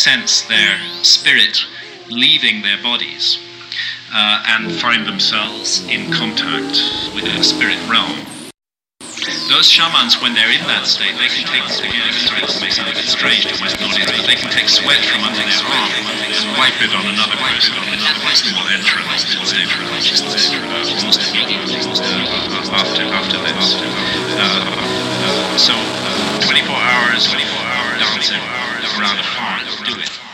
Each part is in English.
sense their spirit leaving their bodies uh, and find themselves in contact with the spirit realm. Those shamans, when they're in that state, they can take, a bit strange to Western audience, but they can take sweat from under their arm and wipe it on another person, on another person will enter a almost after, after this. Uh, so, 24 hours, 24 hours, dancing around the farm, do it.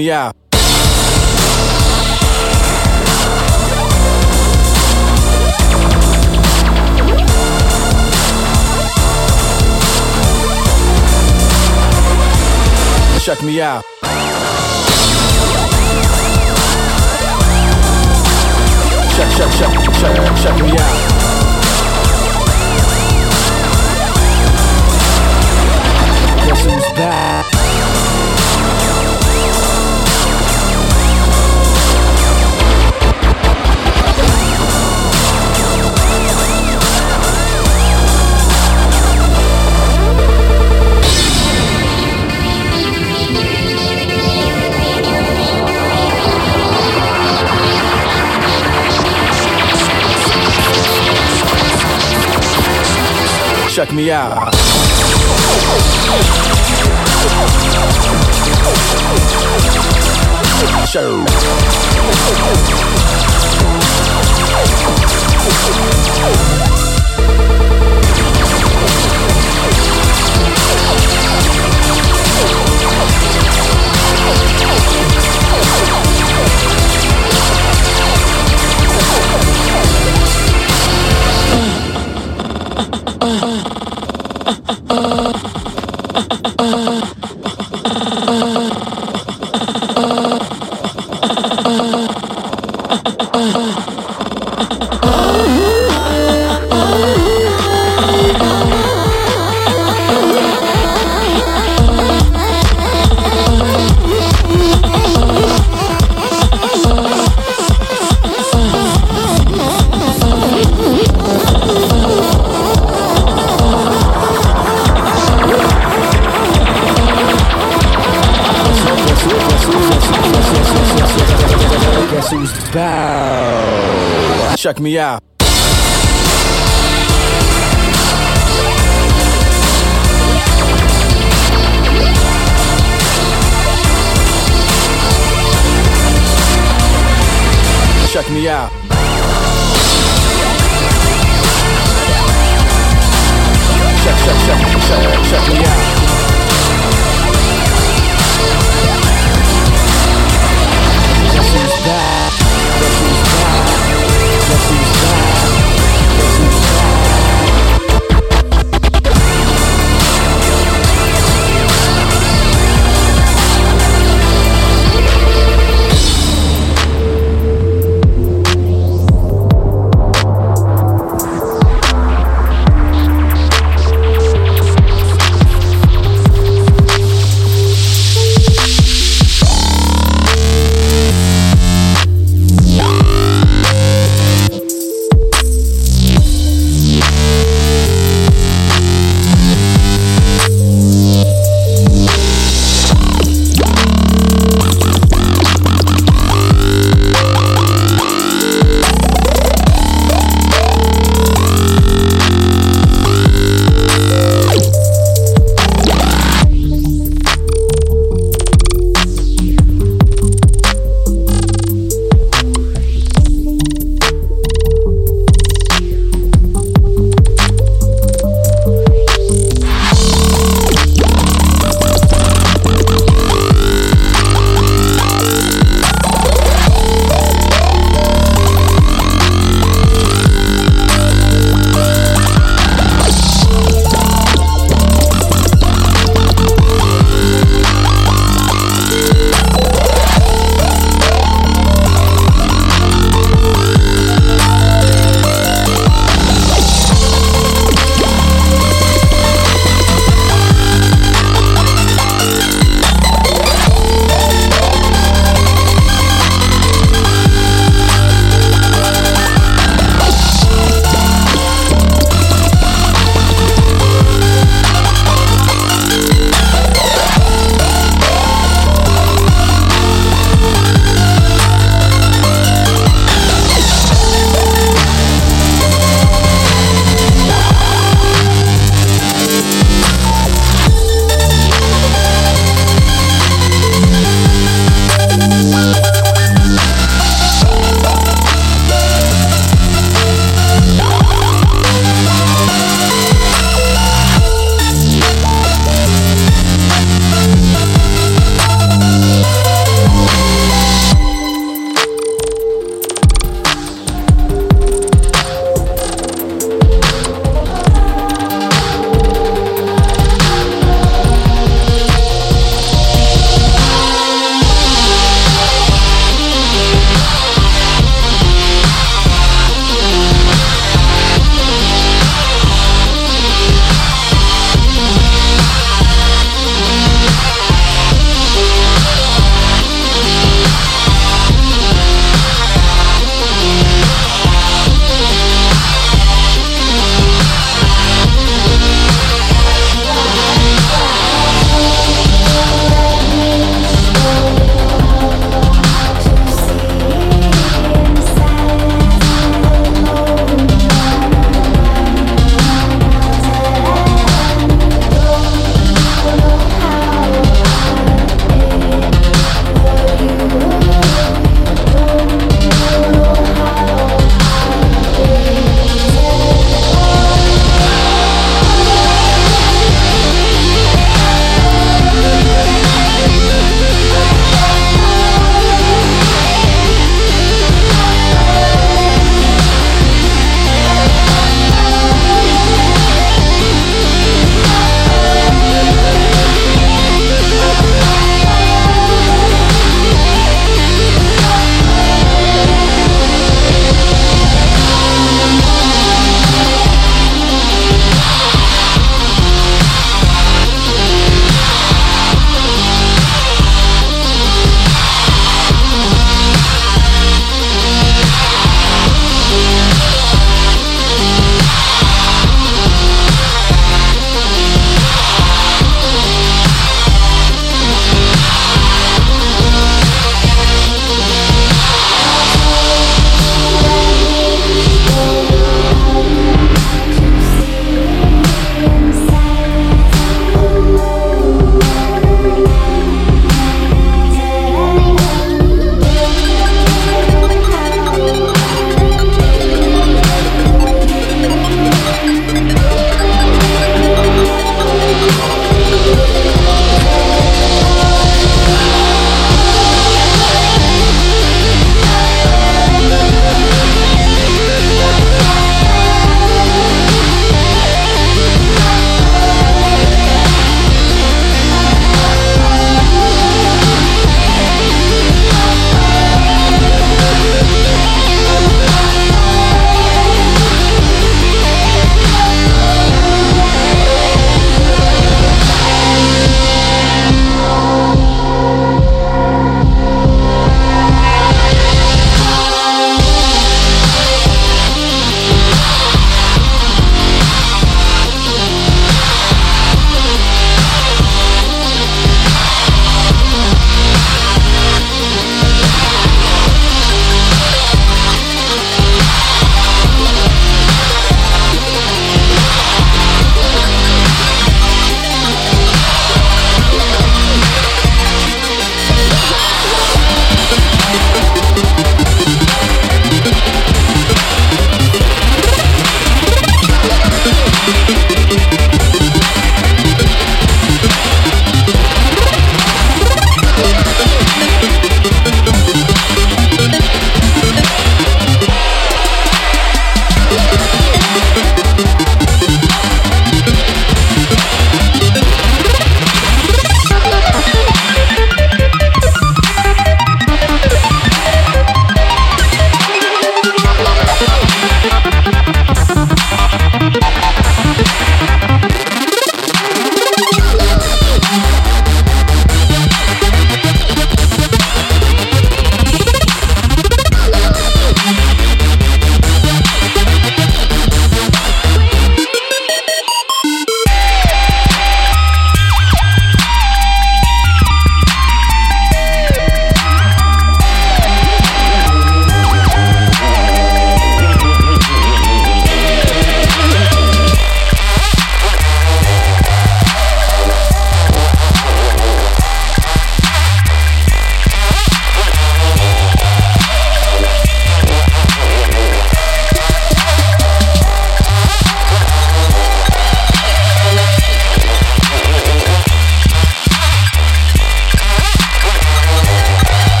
Me out. Check me out. Check, check, check, check, check me out. Check me out. Show. Check me out. Check me out. Check, check, check, check, check me out.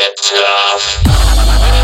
get tough.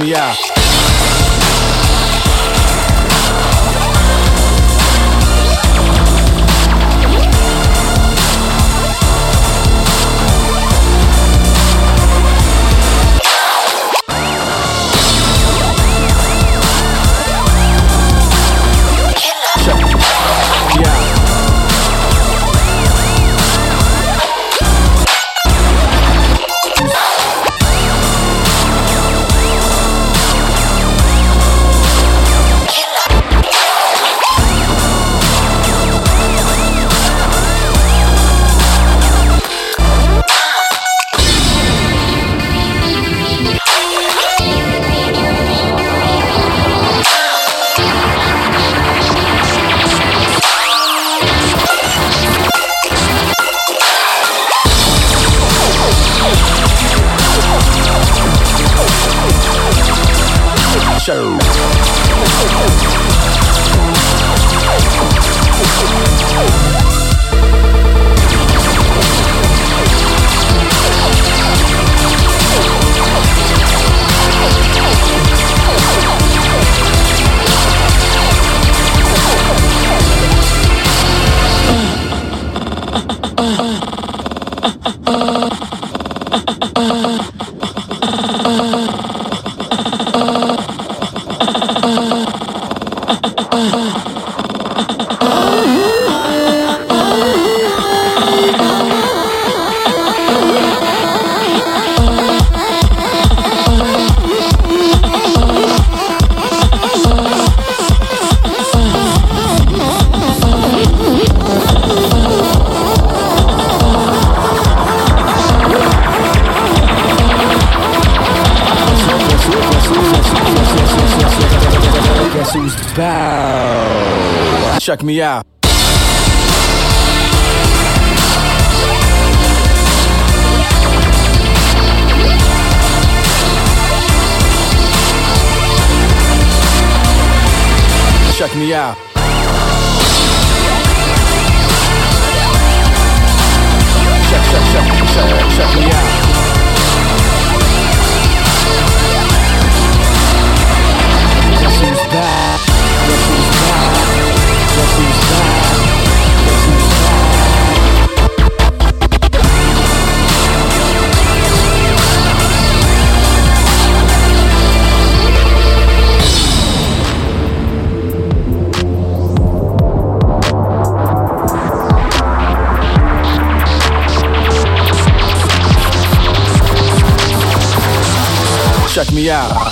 Me out. Check